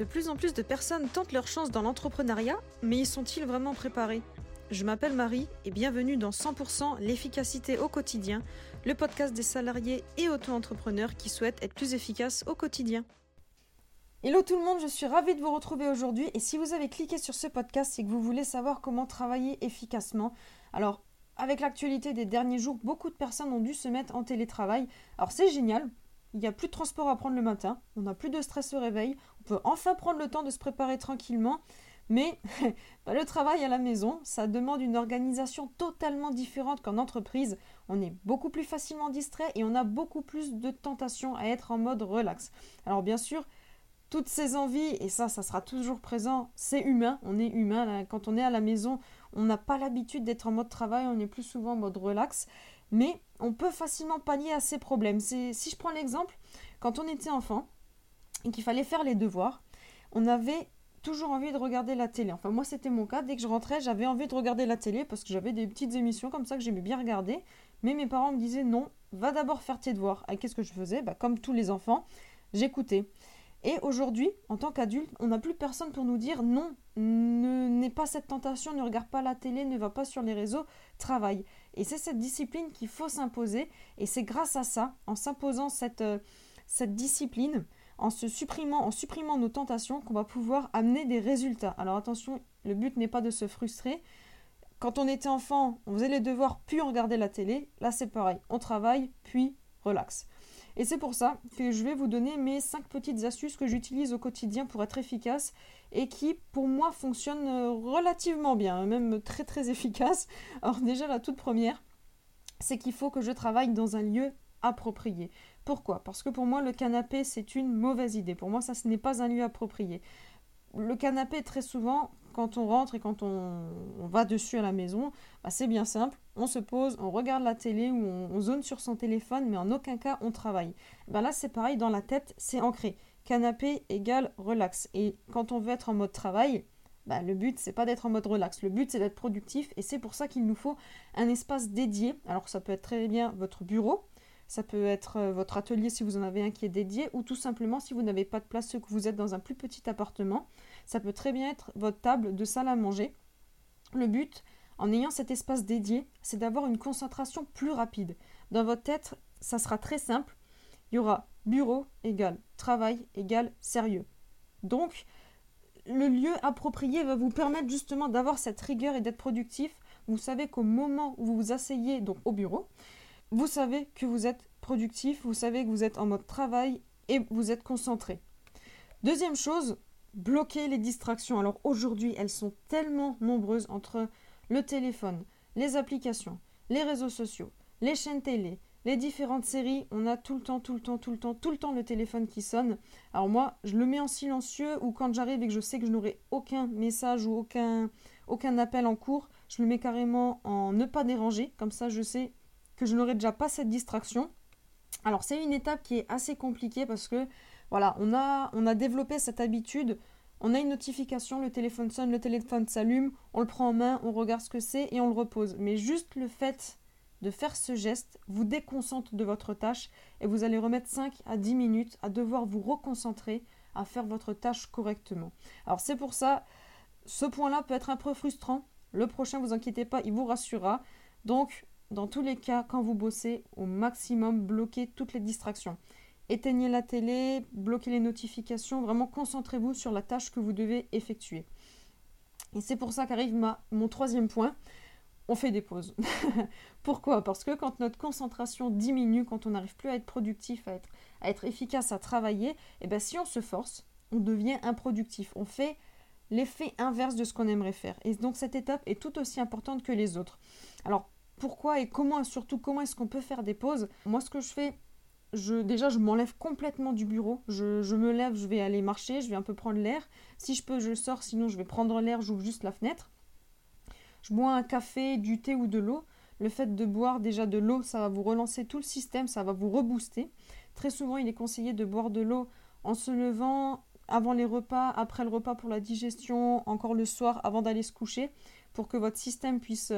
De plus en plus de personnes tentent leur chance dans l'entrepreneuriat, mais y sont-ils vraiment préparés? Je m'appelle Marie et bienvenue dans 100% l'efficacité au quotidien, le podcast des salariés et auto-entrepreneurs qui souhaitent être plus efficaces au quotidien. Hello tout le monde, je suis ravie de vous retrouver aujourd'hui et si vous avez cliqué sur ce podcast, c'est que vous voulez savoir comment travailler efficacement. Alors, avec l'actualité des derniers jours, beaucoup de personnes ont dû se mettre en télétravail. Alors c'est génial, il n'y a plus de transport à prendre le matin, on n'a plus de stress au réveil, on peut enfin prendre le temps de se préparer tranquillement. Mais bah, le travail à la maison, ça demande une organisation totalement différente qu'en entreprise. On est beaucoup plus facilement distrait et on a beaucoup plus de tentations à être en mode relax. Alors bien sûr, toutes ces envies, et ça, ça sera toujours présent, c'est humain, on est humain. Quand on est à la maison, on n'a pas l'habitude d'être en mode travail, on est plus souvent en mode relax. Mais on peut facilement pallier à ces problèmes. Si je prends l'exemple, quand on était enfant et qu'il fallait faire les devoirs, on avait toujours envie de regarder la télé. Enfin, moi, c'était mon cas. Dès que je rentrais, j'avais envie de regarder la télé parce que j'avais des petites émissions comme ça que j'aimais bien regarder. Mais mes parents me disaient non, va d'abord faire tes devoirs. Et qu'est-ce que je faisais? Bah, Comme tous les enfants, j'écoutais. Et aujourd'hui, en tant qu'adulte, on n'a plus personne pour nous dire non, n'aie pas cette tentation, ne regarde pas la télé, ne va pas sur les réseaux, travaille. Et c'est cette discipline qu'il faut s'imposer. Et c'est grâce à ça, en s'imposant cette, euh, cette discipline, en se supprimant, en supprimant nos tentations, qu'on va pouvoir amener des résultats. Alors attention, le but n'est pas de se frustrer. Quand on était enfant, on faisait les devoirs puis on regardait la télé. Là, c'est pareil. On travaille puis relax. Et c'est pour ça que je vais vous donner mes 5 petites astuces que j'utilise au quotidien pour être efficace et qui, pour moi, fonctionnent euh, relativement bien, même très très efficace. Alors déjà, la toute première, c'est qu'il faut que je travaille dans un lieu approprié. Pourquoi? Parce que pour moi, le canapé, c'est une mauvaise idée. Pour moi, ça, ce n'est pas un lieu approprié. Le canapé, très souvent, quand on rentre et quand on, va dessus à la maison, bah, c'est bien simple. On se pose, on regarde la télé ou on, zone sur son téléphone, mais en aucun cas on travaille. Bah, là, c'est pareil, dans la tête, c'est ancré. Canapé égale relax. Et quand on veut être en mode travail, bah, le but, c'est pas d'être en mode relax. Le but, c'est d'être productif. Et c'est pour ça qu'il nous faut un espace dédié. Alors, ça peut être très bien votre bureau, ça peut être euh, votre atelier si vous en avez un qui est dédié, ou tout simplement si vous n'avez pas de place, que vous êtes dans un plus petit appartement, ça peut très bien être votre table de salle à manger. Le but, en ayant cet espace dédié, c'est d'avoir une concentration plus rapide. Dans votre tête, ça sera très simple. Il y aura bureau égale travail égale sérieux. Donc, le lieu approprié va vous permettre justement d'avoir cette rigueur et d'être productif. Vous savez qu'au moment où vous vous asseyez donc au bureau, vous savez que vous êtes productif, vous savez que vous êtes en mode travail et vous êtes concentré. Deuxième chose, bloquer les distractions. Alors aujourd'hui, elles sont tellement nombreuses entre le téléphone, les applications, les réseaux sociaux, les chaînes télé, les différentes séries, on a tout le temps, tout le temps, tout le temps, tout le temps le téléphone qui sonne. Alors moi, je le mets en silencieux ou quand j'arrive et que je sais que je n'aurai aucun message ou aucun, aucun appel en cours, je le mets carrément en ne pas déranger. Comme ça, je sais que je n'aurai déjà pas cette distraction. Alors c'est une étape qui est assez compliquée parce que voilà, on a, on a développé cette habitude. On a une notification, le téléphone sonne, le téléphone s'allume, on le prend en main, on regarde ce que c'est et on le repose. Mais juste le fait de faire ce geste vous déconcentre de votre tâche et vous allez remettre 5 à 10 minutes à devoir vous reconcentrer à faire votre tâche correctement. Alors c'est pour ça, ce point-là peut être un peu frustrant. Le prochain, vous inquiétez pas, il vous rassurera. Donc dans tous les cas, quand vous bossez, au maximum, bloquez toutes les distractions. Éteignez la télé, bloquez les notifications, vraiment concentrez-vous sur la tâche que vous devez effectuer. Et c'est pour ça qu'arrive mon troisième point, on fait des pauses. Pourquoi? Parce que quand notre concentration diminue, quand on n'arrive plus à être productif, à être, efficace, à travailler, et eh bien si on se force, on devient improductif. On fait l'effet inverse de ce qu'on aimerait faire. Et donc cette étape est tout aussi importante que les autres. Alors pourquoi et comment, surtout comment est-ce qu'on peut faire des pauses. Moi, ce que je fais, je, déjà, je m'enlève complètement du bureau. Je, me lève, je vais aller marcher, je vais un peu prendre l'air. Si je peux, je sors, sinon je vais prendre l'air, j'ouvre juste la fenêtre. Je bois un café, du thé ou de l'eau. Le fait de boire déjà de l'eau, ça va vous relancer tout le système, ça va vous rebooster. Très souvent, il est conseillé de boire de l'eau en se levant, avant les repas, après le repas pour la digestion, encore le soir avant d'aller se coucher, pour que votre système puisse...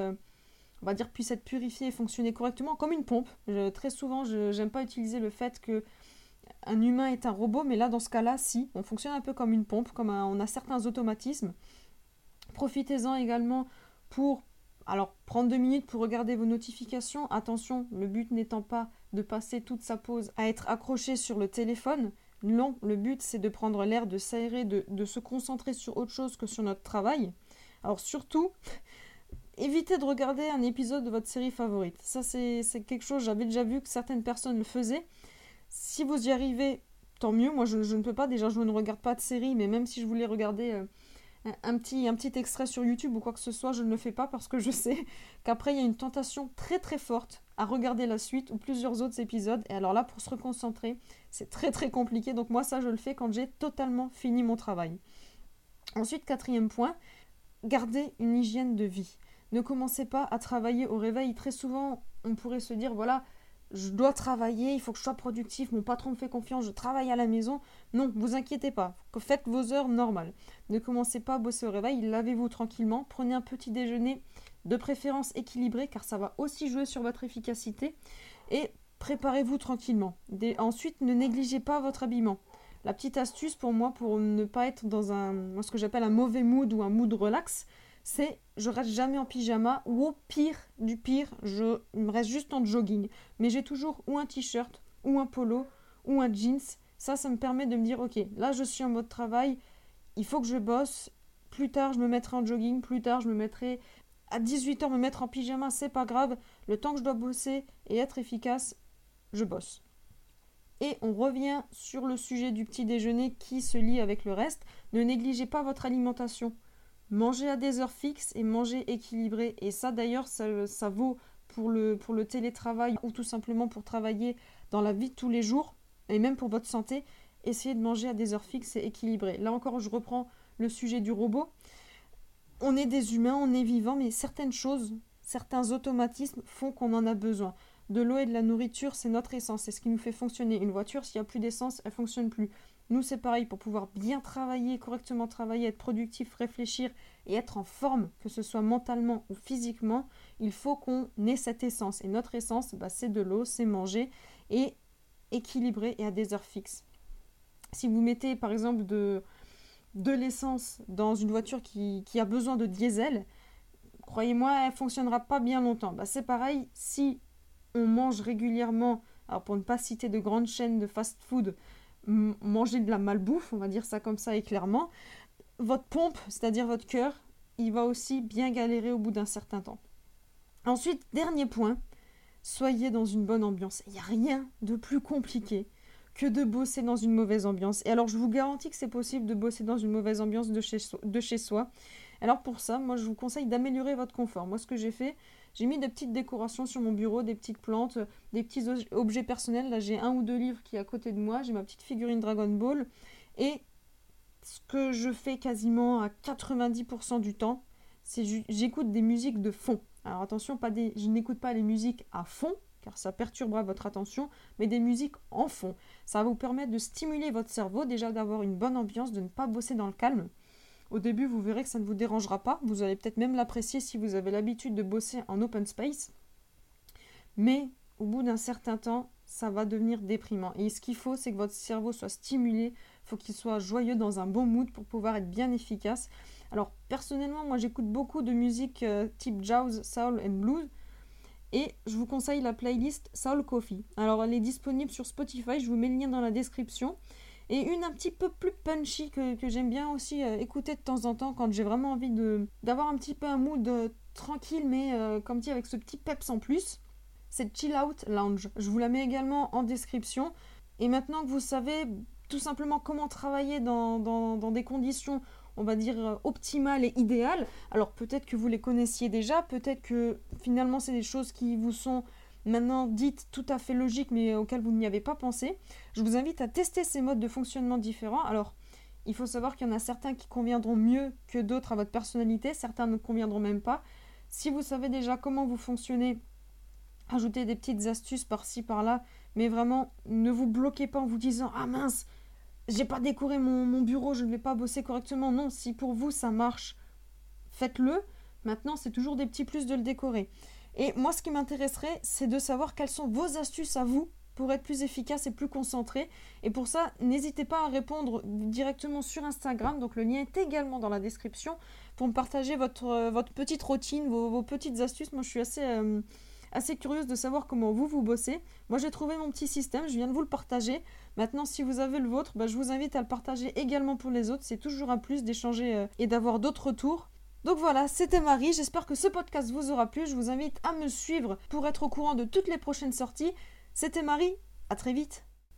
On va dire, puisse être purifié et fonctionner correctement comme une pompe. très souvent, je n'aime pas utiliser le fait que un humain est un robot, mais là, dans ce cas-là, si. On fonctionne un peu comme une pompe, comme on a certains automatismes. Profitez-en également pour alors, prendre deux minutes pour regarder vos notifications. Attention, le but n'étant pas de passer toute sa pause à être accroché sur le téléphone. Non, le but c'est de prendre l'air, de s'aérer, de, se concentrer sur autre chose que sur notre travail. Alors surtout, évitez de regarder un épisode de votre série favorite. Ça c'est quelque chose, j'avais déjà vu que certaines personnes le faisaient. Si vous y arrivez, tant mieux. Moi je, ne peux pas, déjà je ne regarde pas de série, mais même si je voulais regarder... Euh, un petit, un petit extrait sur YouTube ou quoi que ce soit, je ne le fais pas parce que je sais qu'après il y a une tentation très très forte à regarder la suite ou plusieurs autres épisodes. Et alors là, pour se reconcentrer, c'est très très compliqué. Donc moi, ça, je le fais quand j'ai totalement fini mon travail. Ensuite, quatrième point, gardez une hygiène de vie. Ne commencez pas à travailler au réveil. Très souvent, on pourrait se dire, voilà, je dois travailler, il faut que je sois productif, mon patron me fait confiance, je travaille à la maison. Non, vous inquiétez pas, faites vos heures normales. Ne commencez pas à bosser au réveil, lavez-vous tranquillement, prenez un petit déjeuner de préférence équilibré car ça va aussi jouer sur votre efficacité et préparez-vous tranquillement. ensuite, ne négligez pas votre habillement. La petite astuce pour moi pour ne pas être dans un ce que j'appelle un mauvais mood ou un mood relax, c'est je reste jamais en pyjama ou au pire du pire, je me reste juste en jogging. Mais j'ai toujours ou un t-shirt ou un polo ou un jeans. Ça, ça me permet de me dire ok, là je suis en mode travail, il faut que je bosse. Plus tard, je me mettrai en jogging. Plus tard, je me mettrai à 18h me mettre en pyjama, c'est pas grave. Le temps que je dois bosser et être efficace, je bosse. Et on revient sur le sujet du petit déjeuner qui se lie avec le reste. Ne négligez pas votre alimentation manger à des heures fixes et manger équilibré. Et ça d'ailleurs, ça, vaut pour le, pour le télétravail ou tout simplement pour travailler dans la vie de tous les jours et même pour votre santé. Essayez de manger à des heures fixes et équilibrées. Là encore, je reprends le sujet du robot. On est des humains, on est vivants, mais certaines choses, certains automatismes font qu'on en a besoin. De l'eau et de la nourriture, c'est notre essence, c'est ce qui nous fait fonctionner. Une voiture, s'il n'y a plus d'essence, elle fonctionne plus. Nous, c'est pareil, pour pouvoir bien travailler, correctement travailler, être productif, réfléchir et être en forme, que ce soit mentalement ou physiquement, il faut qu'on ait cette essence. Et notre essence, bah, c'est de l'eau, c'est manger et équilibrer et à des heures fixes. Si vous mettez par exemple de, de l'essence dans une voiture qui, a besoin de diesel, croyez-moi, elle ne fonctionnera pas bien longtemps. Bah, c'est pareil, si on mange régulièrement, alors pour ne pas citer de grandes chaînes de fast-food, manger de la malbouffe, on va dire ça comme ça et clairement, votre pompe, c'est-à-dire votre cœur, il va aussi bien galérer au bout d'un certain temps. Ensuite, dernier point, soyez dans une bonne ambiance. Il n'y a rien de plus compliqué que de bosser dans une mauvaise ambiance. Et alors, je vous garantis que c'est possible de bosser dans une mauvaise ambiance de chez, de chez soi. Alors pour ça, moi, je vous conseille d'améliorer votre confort. Moi, ce que j'ai fait, j'ai mis des petites décorations sur mon bureau, des petites plantes, des petits objets personnels. Là, j'ai un ou deux livres qui est à côté de moi. J'ai ma petite figurine Dragon Ball. Et ce que je fais quasiment à 90% du temps, c'est j'écoute des musiques de fond. Alors attention, pas des, je n'écoute pas les musiques à fond, car ça perturbera votre attention, mais des musiques en fond. Ça va vous permettre de stimuler votre cerveau, déjà d'avoir une bonne ambiance, de ne pas bosser dans le calme. Au début, vous verrez que ça ne vous dérangera pas. Vous allez peut-être même l'apprécier si vous avez l'habitude de bosser en open space. Mais au bout d'un certain temps, ça va devenir déprimant. Et ce qu'il faut, c'est que votre cerveau soit stimulé. Il faut qu'il soit joyeux dans un bon mood pour pouvoir être bien efficace. Alors, personnellement, moi, j'écoute beaucoup de musique euh, type jazz, soul and blues. Et je vous conseille la playlist Soul Coffee. Alors, elle est disponible sur Spotify. Je vous mets le lien dans la description. Et une un petit peu plus punchy que, j'aime bien aussi euh, écouter de temps en temps quand j'ai vraiment envie d'avoir un petit peu un mood euh, tranquille mais euh, comme dit avec ce petit peps en plus. C'est Chill Out Lounge. Je vous la mets également en description. Et maintenant que vous savez tout simplement comment travailler dans, dans des conditions on va dire optimales et idéales, alors peut-être que vous les connaissiez déjà, peut-être que finalement c'est des choses qui vous sont maintenant dites tout à fait logiques mais auxquelles vous n'y avez pas pensé. Je vous invite à tester ces modes de fonctionnement différents. Alors, il faut savoir qu'il y en a certains qui conviendront mieux que d'autres à votre personnalité, certains ne conviendront même pas. Si vous savez déjà comment vous fonctionnez, ajoutez des petites astuces par-ci par-là, mais vraiment ne vous bloquez pas en vous disant ah mince, j'ai pas décoré mon, mon bureau, je ne vais pas bosser correctement. Non, si pour vous ça marche, faites-le. Maintenant, c'est toujours des petits plus de le décorer. Et moi, ce qui m'intéresserait, c'est de savoir quelles sont vos astuces à vous pour être plus efficace et plus concentré. Et pour ça, n'hésitez pas à répondre directement sur Instagram. Donc le lien est également dans la description pour me partager votre, euh, petite routine, vos, petites astuces. Moi, je suis assez, euh, assez curieuse de savoir comment vous, vous bossez. Moi, j'ai trouvé mon petit système, je viens de vous le partager. Maintenant, si vous avez le vôtre, bah, je vous invite à le partager également pour les autres. C'est toujours un plus d'échanger euh, et d'avoir d'autres retours. Donc voilà, c'était Marie. J'espère que ce podcast vous aura plu. Je vous invite à me suivre pour être au courant de toutes les prochaines sorties. C'était Marie. À très vite.